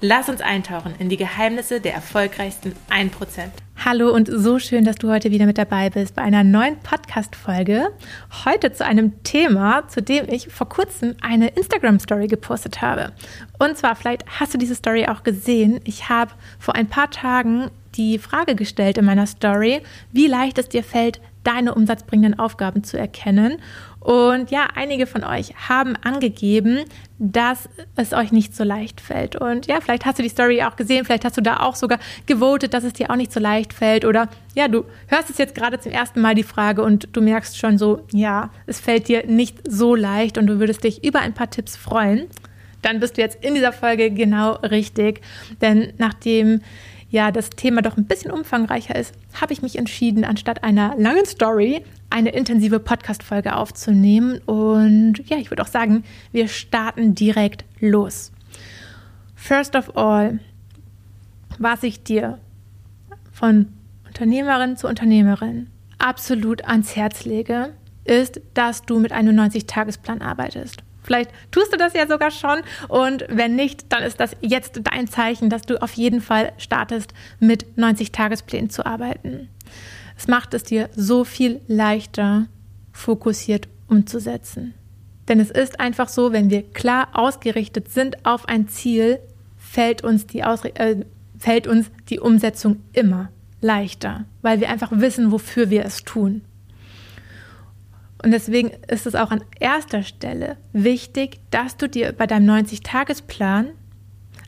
Lass uns eintauchen in die Geheimnisse der erfolgreichsten 1%. Hallo und so schön, dass du heute wieder mit dabei bist bei einer neuen Podcast-Folge. Heute zu einem Thema, zu dem ich vor kurzem eine Instagram-Story gepostet habe. Und zwar, vielleicht hast du diese Story auch gesehen. Ich habe vor ein paar Tagen die Frage gestellt in meiner Story, wie leicht es dir fällt, deine umsatzbringenden Aufgaben zu erkennen. Und ja, einige von euch haben angegeben, dass es euch nicht so leicht fällt. Und ja, vielleicht hast du die Story auch gesehen, vielleicht hast du da auch sogar gewotet, dass es dir auch nicht so leicht fällt. Oder ja, du hörst es jetzt gerade zum ersten Mal die Frage und du merkst schon so, ja, es fällt dir nicht so leicht und du würdest dich über ein paar Tipps freuen. Dann bist du jetzt in dieser Folge genau richtig. Denn nachdem ja das Thema doch ein bisschen umfangreicher ist, habe ich mich entschieden, anstatt einer langen Story eine intensive Podcast-Folge aufzunehmen. Und ja, ich würde auch sagen, wir starten direkt los. First of all, was ich dir von Unternehmerin zu Unternehmerin absolut ans Herz lege, ist, dass du mit einem 90-Tagesplan arbeitest. Vielleicht tust du das ja sogar schon und wenn nicht, dann ist das jetzt dein Zeichen, dass du auf jeden Fall startest, mit 90-Tagesplänen zu arbeiten. Es macht es dir so viel leichter, fokussiert umzusetzen. Denn es ist einfach so, wenn wir klar ausgerichtet sind auf ein Ziel, fällt uns die, Ausre äh, fällt uns die Umsetzung immer leichter, weil wir einfach wissen, wofür wir es tun. Und deswegen ist es auch an erster Stelle wichtig, dass du dir bei deinem 90-Tagesplan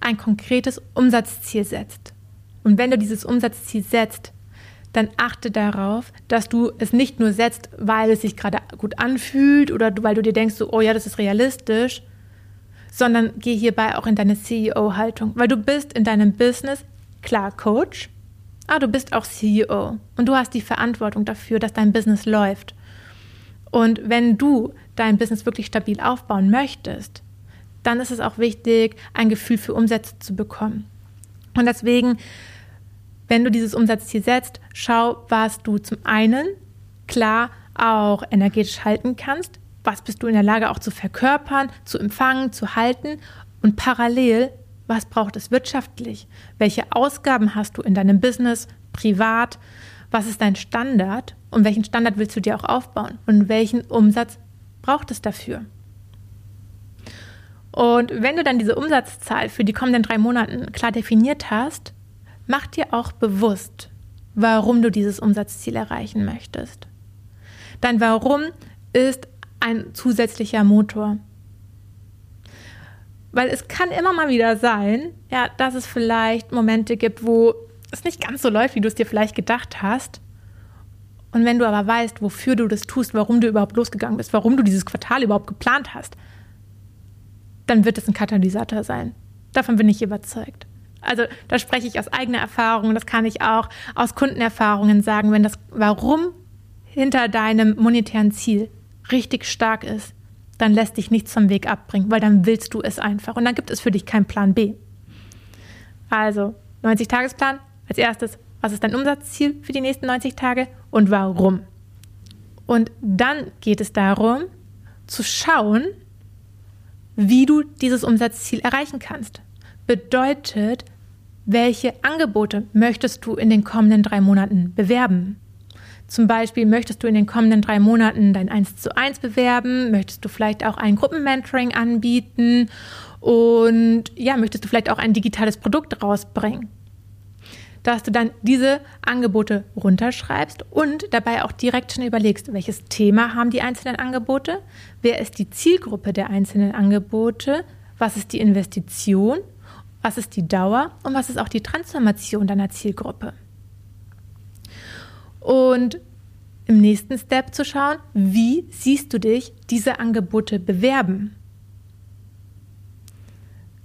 ein konkretes Umsatzziel setzt. Und wenn du dieses Umsatzziel setzt, dann achte darauf, dass du es nicht nur setzt, weil es sich gerade gut anfühlt oder weil du dir denkst, so, oh ja, das ist realistisch, sondern geh hierbei auch in deine CEO-Haltung, weil du bist in deinem Business klar Coach, aber du bist auch CEO und du hast die Verantwortung dafür, dass dein Business läuft. Und wenn du dein Business wirklich stabil aufbauen möchtest, dann ist es auch wichtig, ein Gefühl für Umsätze zu bekommen. Und deswegen, wenn du dieses Umsatzziel setzt, schau, was du zum einen klar auch energetisch halten kannst, was bist du in der Lage auch zu verkörpern, zu empfangen, zu halten und parallel, was braucht es wirtschaftlich? Welche Ausgaben hast du in deinem Business, privat? Was ist dein Standard und welchen Standard willst du dir auch aufbauen und welchen Umsatz braucht es dafür? Und wenn du dann diese Umsatzzahl für die kommenden drei Monate klar definiert hast, mach dir auch bewusst, warum du dieses Umsatzziel erreichen möchtest. Dein Warum ist ein zusätzlicher Motor. Weil es kann immer mal wieder sein, ja, dass es vielleicht Momente gibt, wo es nicht ganz so läuft, wie du es dir vielleicht gedacht hast. Und wenn du aber weißt, wofür du das tust, warum du überhaupt losgegangen bist, warum du dieses Quartal überhaupt geplant hast, dann wird es ein Katalysator sein. Davon bin ich überzeugt. Also da spreche ich aus eigener Erfahrung, das kann ich auch aus Kundenerfahrungen sagen, wenn das Warum hinter deinem monetären Ziel richtig stark ist, dann lässt dich nichts vom Weg abbringen, weil dann willst du es einfach und dann gibt es für dich keinen Plan B. Also 90-Tagesplan, als erstes, was ist dein Umsatzziel für die nächsten 90 Tage und warum? Und dann geht es darum, zu schauen, wie du dieses Umsatzziel erreichen kannst. Bedeutet, welche Angebote möchtest du in den kommenden drei Monaten bewerben? Zum Beispiel möchtest du in den kommenden drei Monaten dein 1 zu 1 bewerben? Möchtest du vielleicht auch ein Gruppenmentoring anbieten? Und ja, möchtest du vielleicht auch ein digitales Produkt rausbringen? dass du dann diese Angebote runterschreibst und dabei auch direkt schon überlegst, welches Thema haben die einzelnen Angebote, wer ist die Zielgruppe der einzelnen Angebote, was ist die Investition, was ist die Dauer und was ist auch die Transformation deiner Zielgruppe. Und im nächsten Step zu schauen, wie siehst du dich diese Angebote bewerben?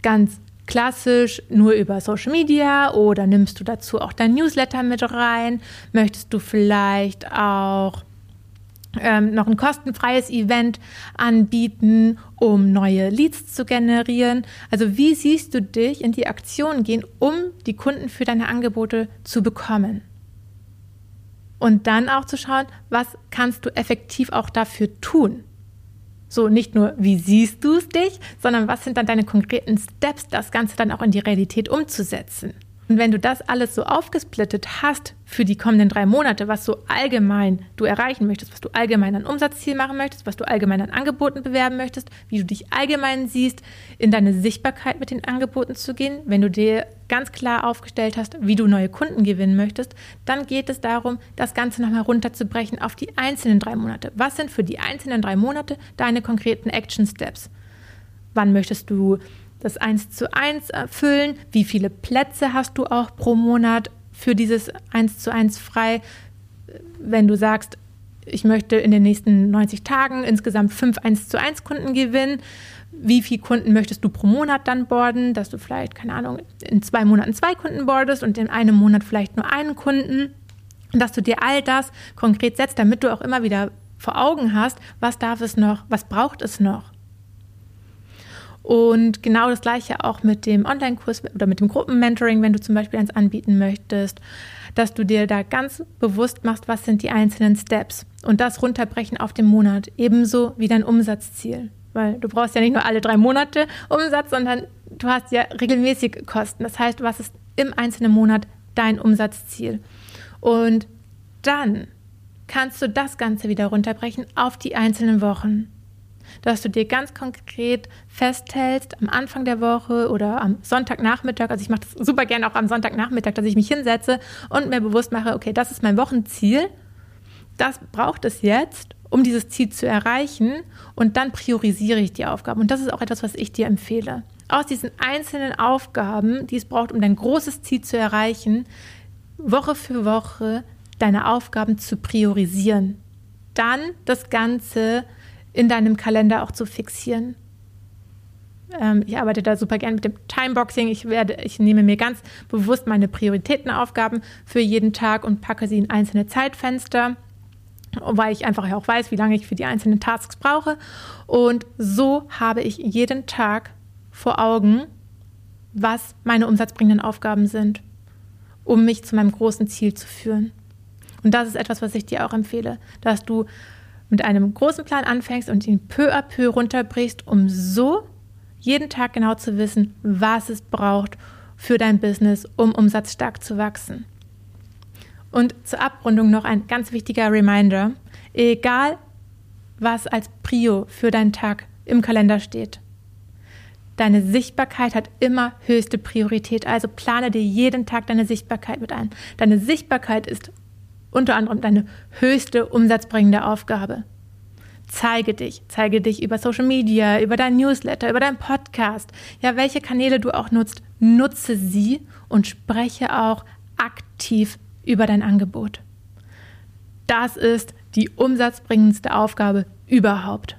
Ganz klassisch nur über Social Media oder nimmst du dazu auch dein Newsletter mit rein? Möchtest du vielleicht auch ähm, noch ein kostenfreies Event anbieten, um neue Leads zu generieren? Also wie siehst du dich in die Aktion gehen, um die Kunden für deine Angebote zu bekommen? Und dann auch zu schauen, was kannst du effektiv auch dafür tun? So nicht nur, wie siehst du es dich, sondern was sind dann deine konkreten Steps, das Ganze dann auch in die Realität umzusetzen. Und wenn du das alles so aufgesplittet hast für die kommenden drei Monate, was so allgemein du erreichen möchtest, was du allgemein an Umsatzziel machen möchtest, was du allgemein an Angeboten bewerben möchtest, wie du dich allgemein siehst, in deine Sichtbarkeit mit den Angeboten zu gehen, wenn du dir ganz klar aufgestellt hast, wie du neue Kunden gewinnen möchtest, dann geht es darum, das Ganze nochmal runterzubrechen auf die einzelnen drei Monate. Was sind für die einzelnen drei Monate deine konkreten Action Steps? Wann möchtest du das eins zu eins erfüllen? Wie viele Plätze hast du auch pro Monat für dieses eins zu eins frei? Wenn du sagst, ich möchte in den nächsten 90 Tagen insgesamt fünf 1 zu 1 Kunden gewinnen. Wie viele Kunden möchtest du pro Monat dann borden? Dass du vielleicht, keine Ahnung, in zwei Monaten zwei Kunden bordest und in einem Monat vielleicht nur einen Kunden. Dass du dir all das konkret setzt, damit du auch immer wieder vor Augen hast, was darf es noch, was braucht es noch. Und genau das gleiche auch mit dem Online-Kurs oder mit dem Gruppenmentoring, wenn du zum Beispiel eins anbieten möchtest, dass du dir da ganz bewusst machst, was sind die einzelnen Steps und das runterbrechen auf den Monat, ebenso wie dein Umsatzziel. Weil du brauchst ja nicht nur alle drei Monate Umsatz, sondern du hast ja regelmäßig Kosten. Das heißt, was ist im einzelnen Monat dein Umsatzziel? Und dann kannst du das Ganze wieder runterbrechen auf die einzelnen Wochen dass du dir ganz konkret festhältst am Anfang der Woche oder am Sonntagnachmittag, also ich mache das super gerne auch am Sonntagnachmittag, dass ich mich hinsetze und mir bewusst mache, okay, das ist mein Wochenziel, das braucht es jetzt, um dieses Ziel zu erreichen und dann priorisiere ich die Aufgaben und das ist auch etwas, was ich dir empfehle. Aus diesen einzelnen Aufgaben, die es braucht, um dein großes Ziel zu erreichen, Woche für Woche deine Aufgaben zu priorisieren. Dann das Ganze in deinem Kalender auch zu fixieren. Ähm, ich arbeite da super gern mit dem Timeboxing. Ich werde, ich nehme mir ganz bewusst meine Prioritätenaufgaben für jeden Tag und packe sie in einzelne Zeitfenster, weil ich einfach auch weiß, wie lange ich für die einzelnen Tasks brauche. Und so habe ich jeden Tag vor Augen, was meine umsatzbringenden Aufgaben sind, um mich zu meinem großen Ziel zu führen. Und das ist etwas, was ich dir auch empfehle, dass du mit einem großen Plan anfängst und ihn peu à peu runterbrichst, um so jeden Tag genau zu wissen, was es braucht für dein Business, um umsatzstark zu wachsen. Und zur Abrundung noch ein ganz wichtiger Reminder. Egal, was als Prio für deinen Tag im Kalender steht. Deine Sichtbarkeit hat immer höchste Priorität, also plane dir jeden Tag deine Sichtbarkeit mit ein. Deine Sichtbarkeit ist unter anderem deine höchste umsatzbringende Aufgabe. Zeige dich, zeige dich über Social Media, über dein Newsletter, über deinen Podcast. Ja, welche Kanäle du auch nutzt, nutze sie und spreche auch aktiv über dein Angebot. Das ist die umsatzbringendste Aufgabe überhaupt.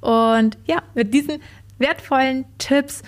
Und ja, mit diesen wertvollen Tipps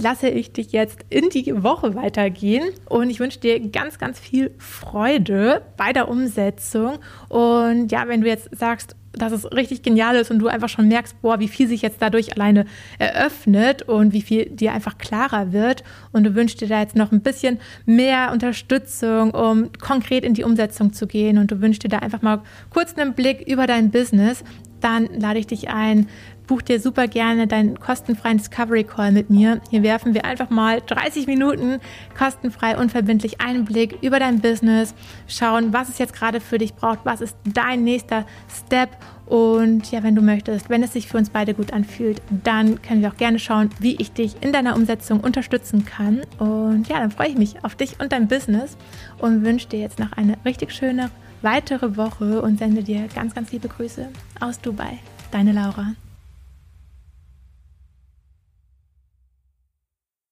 lasse ich dich jetzt in die Woche weitergehen und ich wünsche dir ganz, ganz viel Freude bei der Umsetzung. Und ja, wenn du jetzt sagst, dass es richtig genial ist und du einfach schon merkst, boah, wie viel sich jetzt dadurch alleine eröffnet und wie viel dir einfach klarer wird und du wünschst dir da jetzt noch ein bisschen mehr Unterstützung, um konkret in die Umsetzung zu gehen und du wünschst dir da einfach mal kurz einen Blick über dein Business, dann lade ich dich ein, buch dir super gerne deinen kostenfreien Discovery Call mit mir. Hier werfen wir einfach mal 30 Minuten kostenfrei, unverbindlich Einblick über dein Business, schauen, was es jetzt gerade für dich braucht, was ist dein nächster Step und ja, wenn du möchtest, wenn es sich für uns beide gut anfühlt, dann können wir auch gerne schauen, wie ich dich in deiner Umsetzung unterstützen kann. Und ja, dann freue ich mich auf dich und dein Business und wünsche dir jetzt noch eine richtig schöne weitere Woche und sende dir ganz, ganz liebe Grüße aus Dubai. Deine Laura.